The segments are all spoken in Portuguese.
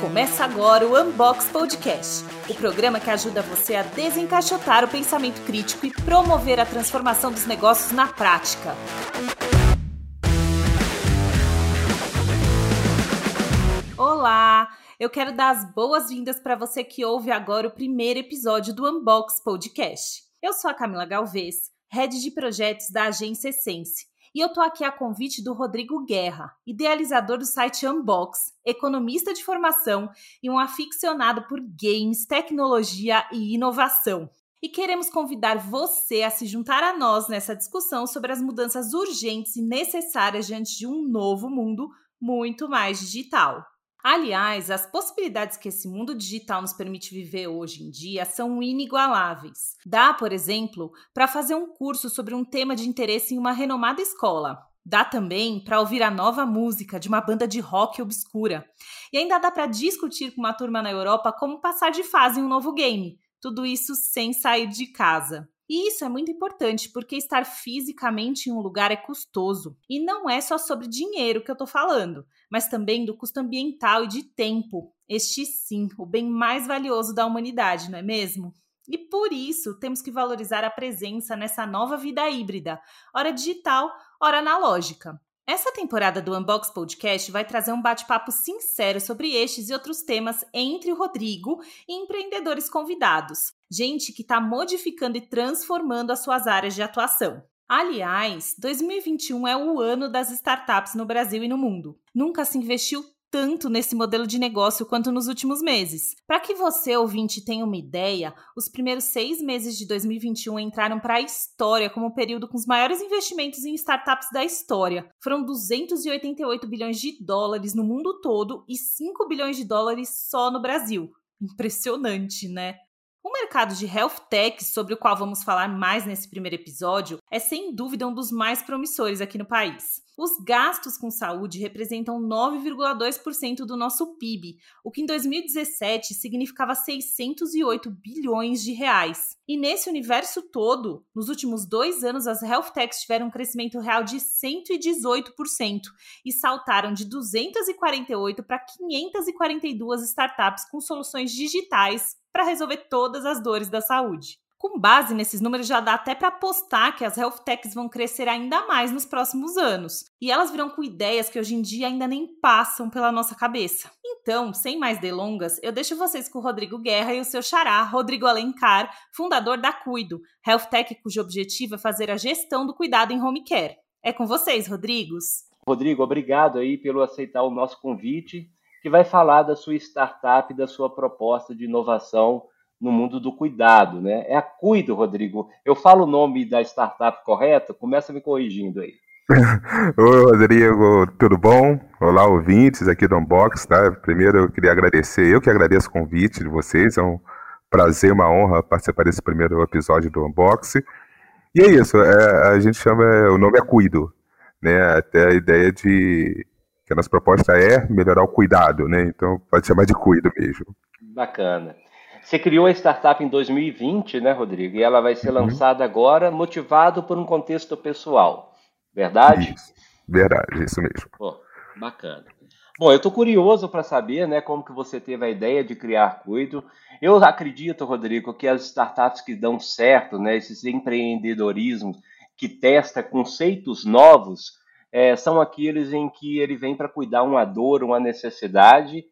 Começa agora o Unbox Podcast, o programa que ajuda você a desencaixotar o pensamento crítico e promover a transformação dos negócios na prática. Olá! Eu quero dar as boas-vindas para você que ouve agora o primeiro episódio do Unbox Podcast. Eu sou a Camila Galvez, head de projetos da agência Essence e eu tô aqui a convite do Rodrigo Guerra, idealizador do site Unbox, economista de formação e um aficionado por games, tecnologia e inovação. E queremos convidar você a se juntar a nós nessa discussão sobre as mudanças urgentes e necessárias diante de um novo mundo muito mais digital. Aliás, as possibilidades que esse mundo digital nos permite viver hoje em dia são inigualáveis. Dá, por exemplo, para fazer um curso sobre um tema de interesse em uma renomada escola. Dá também para ouvir a nova música de uma banda de rock obscura. E ainda dá para discutir com uma turma na Europa como passar de fase em um novo game. Tudo isso sem sair de casa. E isso é muito importante porque estar fisicamente em um lugar é custoso. E não é só sobre dinheiro que eu estou falando, mas também do custo ambiental e de tempo. Este sim, o bem mais valioso da humanidade, não é mesmo? E por isso temos que valorizar a presença nessa nova vida híbrida, hora digital, hora analógica. Essa temporada do Unbox Podcast vai trazer um bate-papo sincero sobre estes e outros temas entre o Rodrigo e empreendedores convidados. Gente que está modificando e transformando as suas áreas de atuação. Aliás, 2021 é o ano das startups no Brasil e no mundo. Nunca se investiu tanto nesse modelo de negócio quanto nos últimos meses. Para que você, ouvinte, tenha uma ideia, os primeiros seis meses de 2021 entraram para a história como o período com os maiores investimentos em startups da história. Foram 288 bilhões de dólares no mundo todo e 5 bilhões de dólares só no Brasil. Impressionante, né? O mercado de health tech, sobre o qual vamos falar mais nesse primeiro episódio, é sem dúvida um dos mais promissores aqui no país. Os gastos com saúde representam 9,2% do nosso PIB, o que em 2017 significava 608 bilhões de reais. E nesse universo todo, nos últimos dois anos, as health techs tiveram um crescimento real de 118% e saltaram de 248 para 542 startups com soluções digitais para resolver todas as dores da saúde. Com base nesses números, já dá até para apostar que as health techs vão crescer ainda mais nos próximos anos. E elas virão com ideias que hoje em dia ainda nem passam pela nossa cabeça. Então, sem mais delongas, eu deixo vocês com o Rodrigo Guerra e o seu xará, Rodrigo Alencar, fundador da Cuido, health tech cujo objetivo é fazer a gestão do cuidado em home care. É com vocês, Rodrigos. Rodrigo, obrigado aí pelo aceitar o nosso convite que vai falar da sua startup, da sua proposta de inovação no mundo do cuidado, né? É a Cuido, Rodrigo. Eu falo o nome da startup correto? Começa me corrigindo aí. Oi, Rodrigo, tudo bom? Olá, ouvintes aqui do Unbox, tá? Primeiro eu queria agradecer, eu que agradeço o convite de vocês, é um prazer, uma honra participar desse primeiro episódio do Unbox. E é isso, é, a gente chama, o nome é Cuido, né? Até a ideia de que a nossa proposta é melhorar o cuidado, né? Então pode chamar de cuido mesmo. Bacana. Você criou a startup em 2020, né, Rodrigo? E ela vai ser uhum. lançada agora, motivado por um contexto pessoal. Verdade? Isso. Verdade, isso mesmo. Pô, bacana. Bom, eu estou curioso para saber, né, como que você teve a ideia de criar Cuido. Eu acredito, Rodrigo, que as startups que dão certo, né, esses empreendedorismos que testa conceitos novos, é, são aqueles em que ele vem para cuidar uma dor, uma necessidade,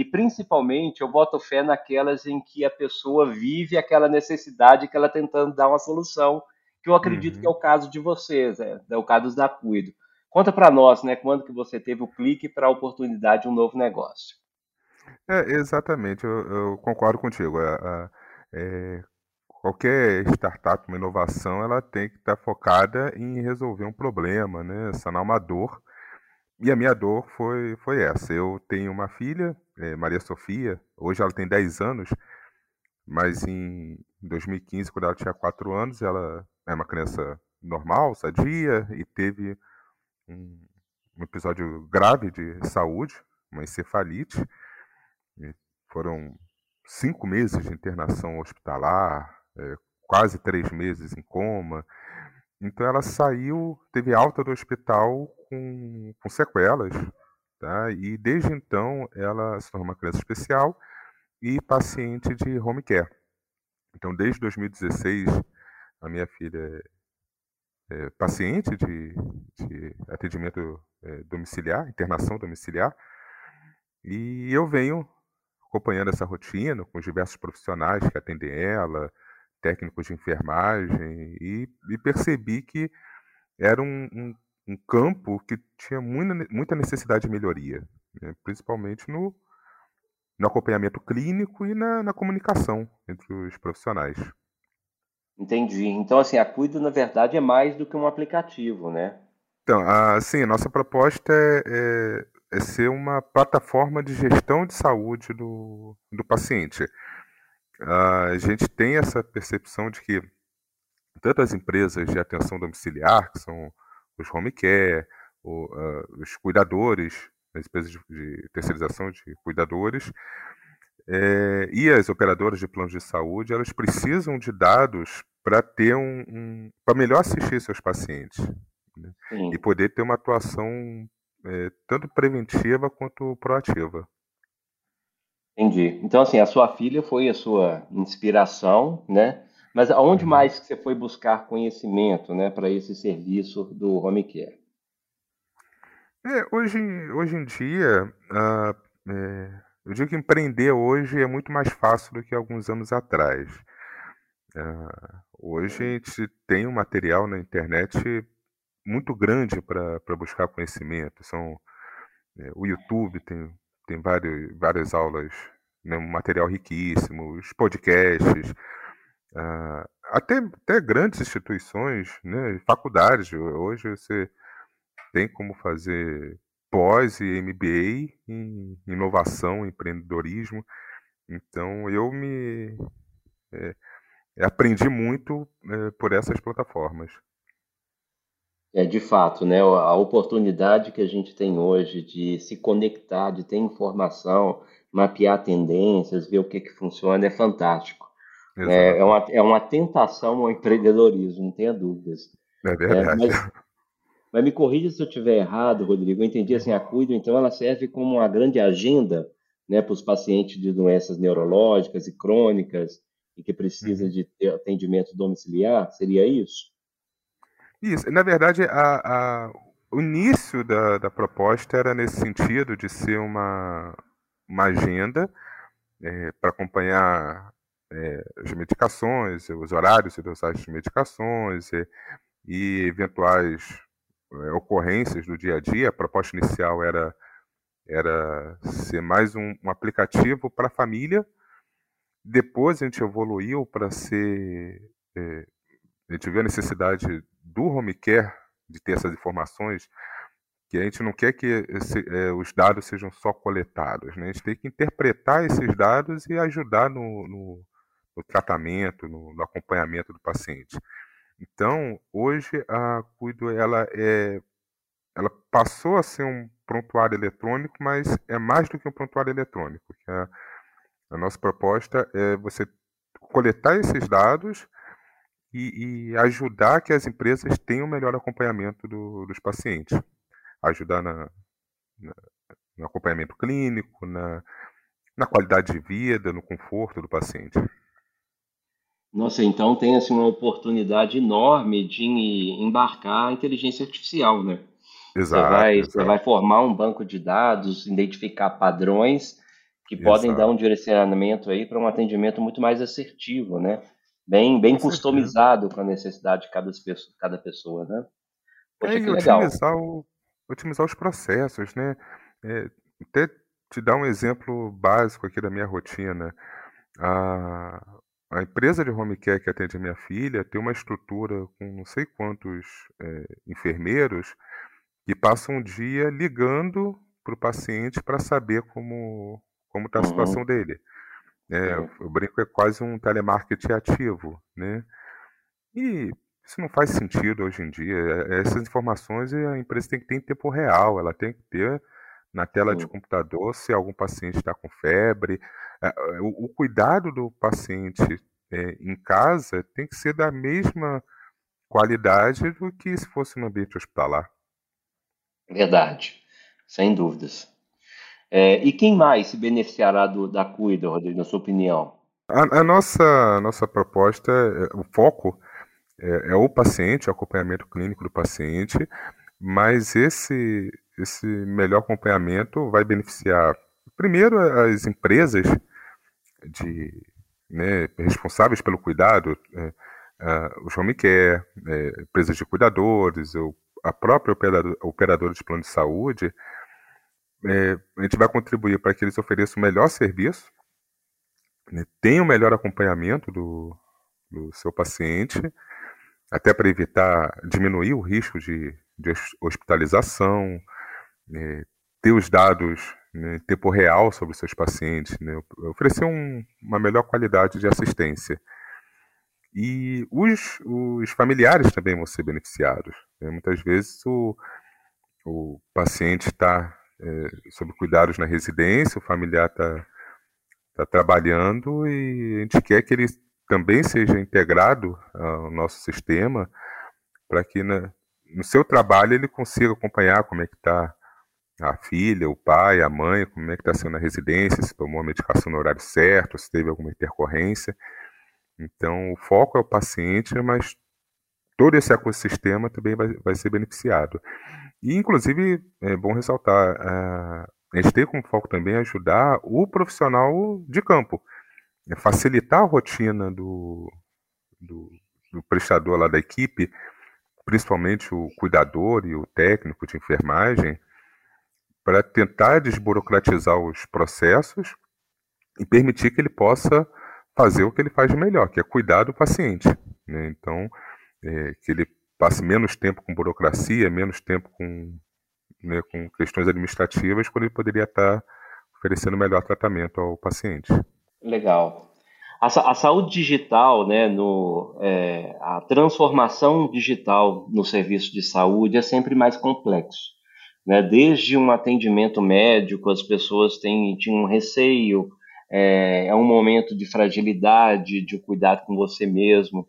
e principalmente eu boto fé naquelas em que a pessoa vive aquela necessidade que ela está tentando dar uma solução, que eu acredito uhum. que é o caso de vocês, é, é o caso da Cuido. Conta para nós, né, quando que você teve o clique para a oportunidade de um novo negócio. É, exatamente, eu, eu concordo contigo. É, é, qualquer startup, uma inovação, ela tem que estar focada em resolver um problema, né? sanar uma dor. E a minha dor foi, foi essa. Eu tenho uma filha, é, Maria Sofia, hoje ela tem 10 anos, mas em 2015, quando ela tinha 4 anos, ela é uma criança normal, sadia, e teve um, um episódio grave de saúde, uma encefalite. E foram cinco meses de internação hospitalar, é, quase três meses em coma. Então ela saiu, teve alta do hospital com, com sequelas Tá? E desde então ela se tornou uma criança especial e paciente de home care. Então, desde 2016, a minha filha é, é paciente de, de atendimento é, domiciliar, internação domiciliar, e eu venho acompanhando essa rotina com os diversos profissionais que atendem ela, técnicos de enfermagem, e, e percebi que era um, um, um, campo que tinha muita, muita necessidade de melhoria, né? principalmente no, no acompanhamento clínico e na, na comunicação entre os profissionais. Entendi. Então, assim, a Cuido, na verdade, é mais do que um aplicativo, né? Então, a, sim, a nossa proposta é, é, é, ser uma plataforma de gestão de saúde do, do paciente. A gente tem essa percepção de que tanto as empresas de atenção domiciliar, que são os home care, o, uh, os cuidadores, as empresas de, de terceirização de cuidadores, é, e as operadoras de planos de saúde, elas precisam de dados para ter um, um para melhor assistir seus pacientes né? e poder ter uma atuação é, tanto preventiva quanto proativa. Entendi. Então, assim, a sua filha foi a sua inspiração, né? Mas aonde uhum. mais que você foi buscar conhecimento, né, para esse serviço do home care? É, hoje, hoje em dia, uh, é, eu digo que empreender hoje é muito mais fácil do que alguns anos atrás. Uh, hoje a gente tem um material na internet muito grande para buscar conhecimento. São, é, o YouTube tem, tem vários, várias aulas, né, um material riquíssimo, os podcasts, uh, até, até grandes instituições, né, faculdades. Hoje você tem como fazer pós e MBA em inovação, empreendedorismo. Então eu me é, aprendi muito é, por essas plataformas. É, de fato, né? A oportunidade que a gente tem hoje de se conectar, de ter informação, mapear tendências, ver o que, que funciona, é fantástico. É, é, uma, é uma tentação ao empreendedorismo, não tenha dúvidas. É verdade. É, mas, mas, me corrija se eu estiver errado, Rodrigo. Eu entendi assim, a Cuido, então, ela serve como uma grande agenda né, para os pacientes de doenças neurológicas e crônicas e que precisa uhum. de ter atendimento domiciliar? Seria isso? Isso. Na verdade, a, a, o início da, da proposta era nesse sentido de ser uma, uma agenda é, para acompanhar é, as medicações, os horários dosagens de medicações e, e eventuais é, ocorrências do dia a dia. A proposta inicial era, era ser mais um, um aplicativo para a família. Depois a gente evoluiu para ser. É, a gente viu a necessidade do home care de ter essas informações, que a gente não quer que esse, é, os dados sejam só coletados, né? a gente tem que interpretar esses dados e ajudar no, no, no tratamento, no, no, acompanhamento do paciente. Então, hoje a Cuido ela é, ela passou a ser um prontuário eletrônico, mas é mais do que um prontuário eletrônico. A, a nossa proposta é você coletar esses dados e, e ajudar que as empresas tenham um melhor acompanhamento do, dos pacientes. Ajudar na, na, no acompanhamento clínico, na, na qualidade de vida, no conforto do paciente. Nossa, então tem assim, uma oportunidade enorme de embarcar a inteligência artificial, né? Exato. Você vai, exato. Você vai formar um banco de dados, identificar padrões que podem dar um direcionamento aí para um atendimento muito mais assertivo, né? bem, bem customizado com a necessidade de cada pessoa, cada pessoa né? Poxa, é, que legal. Otimizar, o, otimizar os processos, né? É, até te dar um exemplo básico aqui da minha rotina. A, a empresa de home care que atende a minha filha tem uma estrutura com não sei quantos é, enfermeiros que passam um dia ligando para o paciente para saber como como está a uhum. situação dele. É, eu brinco é quase um telemarketing ativo, né? E isso não faz sentido hoje em dia. É, é, essas informações a empresa tem que ter em tempo real, ela tem que ter na tela de computador se algum paciente está com febre. O, o, cuidado do paciente é, em casa tem que ser da mesma qualidade do que se fosse no ambiente hospitalar. Verdade. Sem dúvidas. É, e quem mais se beneficiará do, da Cuida, Rodrigo, na sua opinião? A, a nossa, nossa proposta, é, o foco é, é, o paciente, o acompanhamento clínico do paciente, mas esse, esse melhor acompanhamento vai beneficiar, primeiro, as empresas de, né, responsáveis pelo cuidado, é, os home care, é, empresas de cuidadores, o, a própria operador, operadora de plano de saúde, é, a gente vai contribuir para que eles ofereçam o melhor serviço, né, tenham o melhor acompanhamento do, do seu paciente, até para evitar, diminuir o risco de, de hospitalização, né, ter os dados né, em tempo real sobre os seus pacientes, né, oferecer um, uma melhor qualidade de assistência. E os, os familiares também vão ser beneficiados. Né? Muitas vezes o, o paciente está é, sob cuidados na residência, o familiar está tá trabalhando e a gente quer que ele também seja integrado ao nosso sistema para que na, no seu trabalho ele consiga acompanhar como é que está a filha, o pai, a mãe, como é que está sendo a residência, se tomou a medicação no horário certo, se teve alguma intercorrência. Então, o foco é o paciente, mas todo esse ecossistema também vai, vai ser beneficiado. E, inclusive, é bom ressaltar, a, a gente tem como foco também ajudar o profissional de campo, é facilitar a rotina do, do, do prestador lá da equipe, principalmente o cuidador e o técnico de enfermagem, para tentar desburocratizar os processos e permitir que ele possa fazer o que ele faz melhor, que é cuidar do paciente. Né? Então, é, que ele passe menos tempo com burocracia, menos tempo com, né, com questões administrativas, quando ele poderia estar oferecendo melhor tratamento ao paciente. Legal. A, a saúde digital, né, no, é, a transformação digital no serviço de saúde é sempre mais complexo. Né? Desde um atendimento médico, as pessoas têm, tinham um receio, é, é um momento de fragilidade, de cuidado com você mesmo.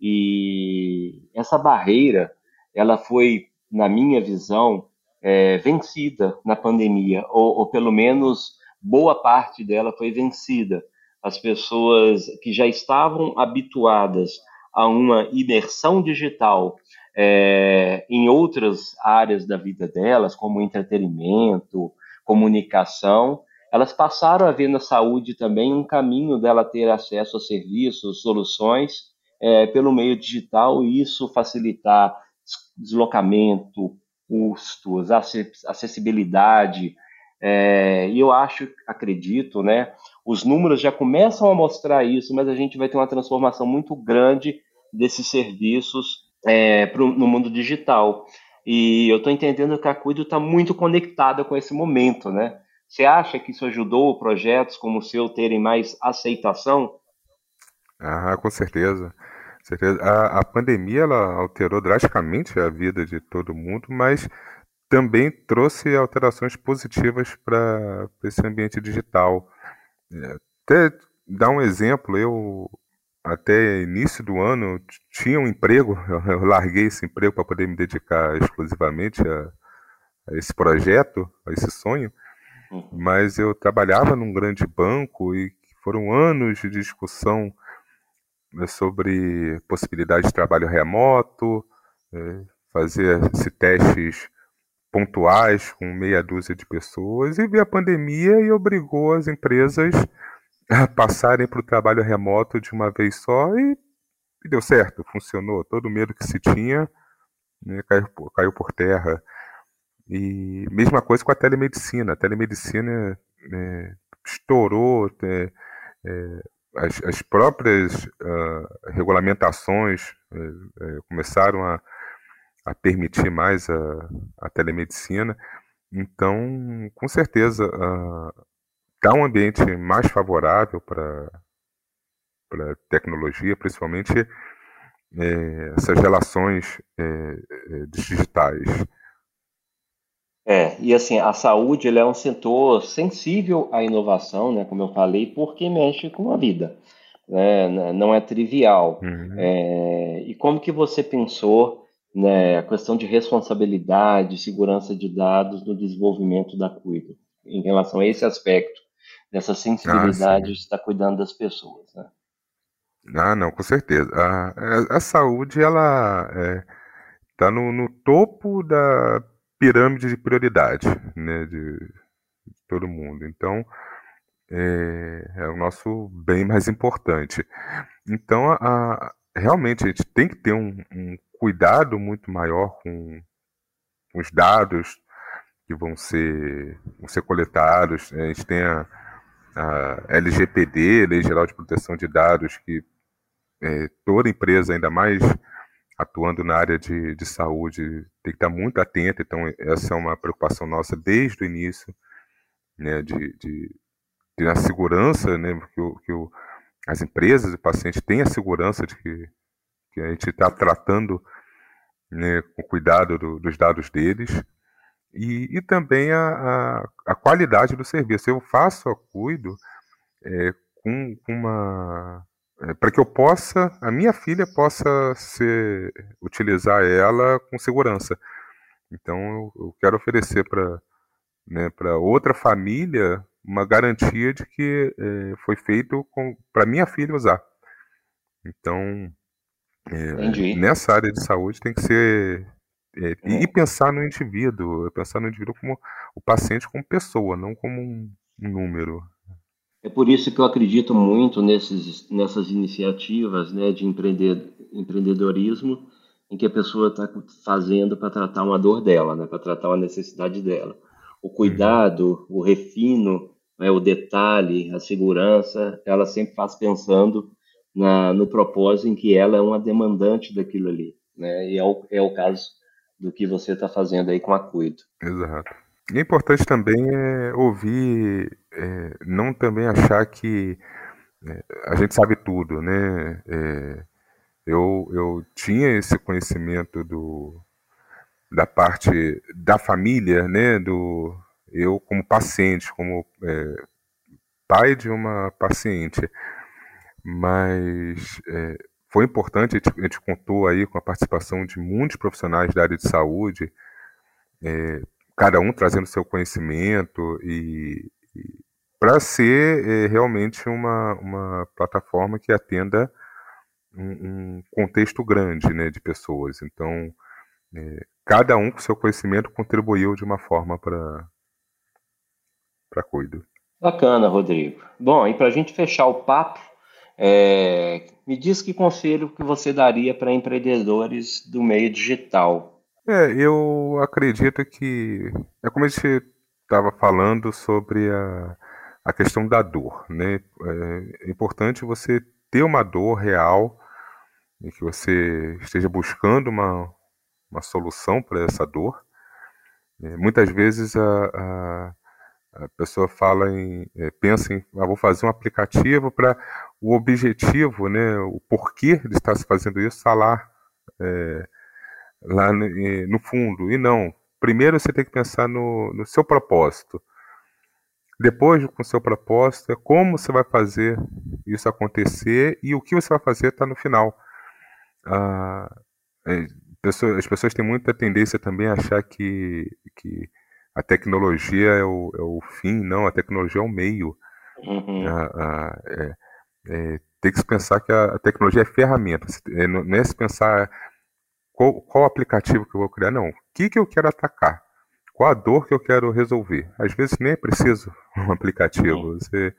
E essa barreira, ela foi, na minha visão, é, vencida na pandemia, ou, ou pelo menos boa parte dela foi vencida. As pessoas que já estavam habituadas a uma imersão digital é, em outras áreas da vida delas, como entretenimento, comunicação, elas passaram a ver na saúde também um caminho dela ter acesso a serviços, soluções é, pelo meio digital e isso facilitar deslocamento, custos, acessibilidade. É, e eu acho, acredito, né? Os números já começam a mostrar isso, mas a gente vai ter uma transformação muito grande desses serviços é, pro, no mundo digital. E eu estou entendendo que a Cuido está muito conectada com esse momento, né? Você acha que isso ajudou projetos como o seu terem mais aceitação? Ah, com certeza. A, a pandemia ela alterou drasticamente a vida de todo mundo, mas também trouxe alterações positivas para esse ambiente digital. É, até dar um exemplo, eu até início do ano tinha um emprego, eu larguei esse emprego para poder me dedicar exclusivamente a, a, esse projeto, a esse sonho, uhum. mas eu trabalhava num grande banco e foram anos de discussão né, sobre possibilidade de trabalho remoto, é, fazer esse testes pontuais com meia dúzia de pessoas e veio a pandemia e obrigou as empresas a passarem para o trabalho remoto de uma vez só e, e, deu certo, funcionou. Todo o medo que se tinha né, caiu, caiu por terra. E mesma coisa com a telemedicina. A telemedicina né, estourou, é, é, as, as próprias uh, regulamentações uh, começaram a, a, permitir mais a, a, telemedicina. Então, com certeza, dá um ambiente mais favorável para a tecnologia, principalmente é, essas relações é, digitais. É, e assim, a saúde é um setor sensível à inovação, né, como eu falei, porque mexe com a vida, né, não é trivial. Uhum. É, e como que você pensou né, a questão de responsabilidade, segurança de dados no desenvolvimento da Cuido, em relação a esse aspecto, dessa sensibilidade ah, de estar cuidando das pessoas. Né? Ah, não, com certeza. A, a, a saúde, ela está é, no, no, topo da pirâmide de prioridade né, de, de todo mundo. Então, é, é, o nosso bem mais importante. Então, a, realmente, a gente tem que ter um, um cuidado muito maior com, com, os dados que vão ser, vão ser coletados. A gente tem a, a LGPD, Lei Geral de Proteção de Dados, que é, toda empresa, ainda mais atuando na área de, de saúde, tem que estar muito atenta. Então, essa é uma preocupação nossa desde o início, né, de, de ter a segurança, né, que, o, que o, as empresas e pacientes têm a segurança de que, que a gente está tratando né, com cuidado do, dos dados deles e, e também a, a, a, qualidade do serviço. Eu faço, eu cuido é, com, com uma é, para que eu possa, a minha filha possa ser, utilizar ela com segurança. Então eu, eu quero oferecer para né, para outra família uma garantia de que é, foi feito para minha filha usar. Então, é, nessa área de saúde tem que ser é, e pensar no indivíduo, pensar no indivíduo como o paciente como pessoa, não como um, um número. É por isso que eu acredito muito nesses, nessas iniciativas né, de empreender, empreendedorismo em que a pessoa está fazendo para tratar uma dor dela, né, para tratar uma necessidade dela. O cuidado, o refino, né, o detalhe, a segurança, ela sempre faz pensando na, no propósito em que ela é uma demandante daquilo ali. Né, e é o, é o caso do que você está fazendo aí com a Cuido. Exato. E é importante também é ouvir, é, não também achar que é, a gente sabe tudo, né? É, eu, eu tinha esse conhecimento do, da parte da família, né? Do, eu como paciente, como é, pai de uma paciente, mas é, foi importante, a gente, a gente, contou aí com a participação de muitos profissionais da área de saúde, é, cada um trazendo seu conhecimento e, e para ser é, realmente uma, uma plataforma que atenda um, um, contexto grande né, de pessoas. Então, é, cada um com seu conhecimento contribuiu de uma forma para para cuido. Bacana, Rodrigo. Bom, e para a gente fechar o papo, é, me diz que conselho que você daria para empreendedores do meio digital. É, eu acredito que é como a gente estava falando sobre a, a questão da dor, né? É importante você ter uma dor real e que você esteja buscando uma, uma solução para essa dor. É, muitas vezes a, a a pessoa fala em, é, pensa em, ah, vou fazer um aplicativo para o objetivo, né, o porquê de estar se fazendo isso está lá, é, lá no, no, fundo. E não, primeiro você tem que pensar no, no seu propósito. Depois, com o seu propósito, é como você vai fazer isso acontecer e o que você vai fazer está no final. Ah, é, as pessoas têm muita tendência também a achar que, que a tecnologia é o, é o fim, não, a tecnologia é o meio. Uhum. A, a, é, é, tem que se pensar que a, tecnologia é ferramenta, é, não é se pensar qual, qual aplicativo que eu vou criar, não. O que, que eu quero atacar? Qual a dor que eu quero resolver? Às vezes nem é preciso um aplicativo, você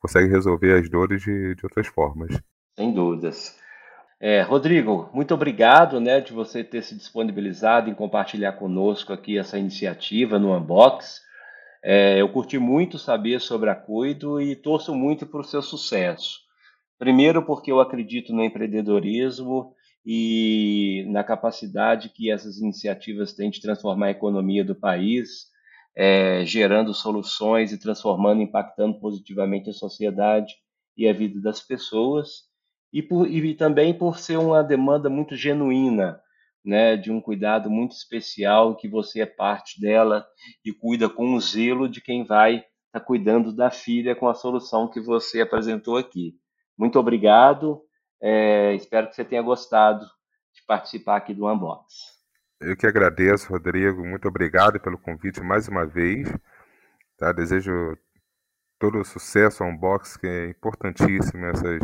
consegue resolver as dores de, de outras formas. Sem dúvidas. É, Rodrigo, muito obrigado né, de você ter se disponibilizado em compartilhar conosco aqui essa iniciativa no Unbox. É, eu curti muito saber sobre a Cuido e torço muito para o seu sucesso. Primeiro, porque eu acredito no empreendedorismo e na capacidade que essas iniciativas têm de transformar a economia do país, é, gerando soluções e transformando, impactando positivamente a sociedade e a vida das pessoas e, por, e também por ser uma demanda muito genuína, né, de um cuidado muito especial que você é parte dela e cuida com o zelo de quem vai estar tá cuidando da filha com a solução que você apresentou aqui. Muito obrigado, é, espero que você tenha gostado de participar aqui do Unbox. Eu que agradeço, Rodrigo. Muito obrigado pelo convite mais uma vez. Tá? Desejo todo o sucesso ao Unbox, que é importantíssimo essas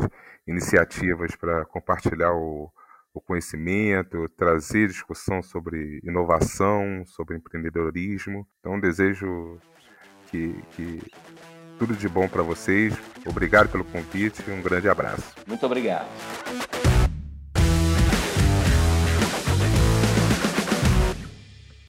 iniciativas para compartilhar o, o conhecimento, trazer discussão sobre inovação, sobre empreendedorismo. Então, desejo que, que tudo de bom para vocês. Obrigado pelo convite e um grande abraço. Muito obrigado.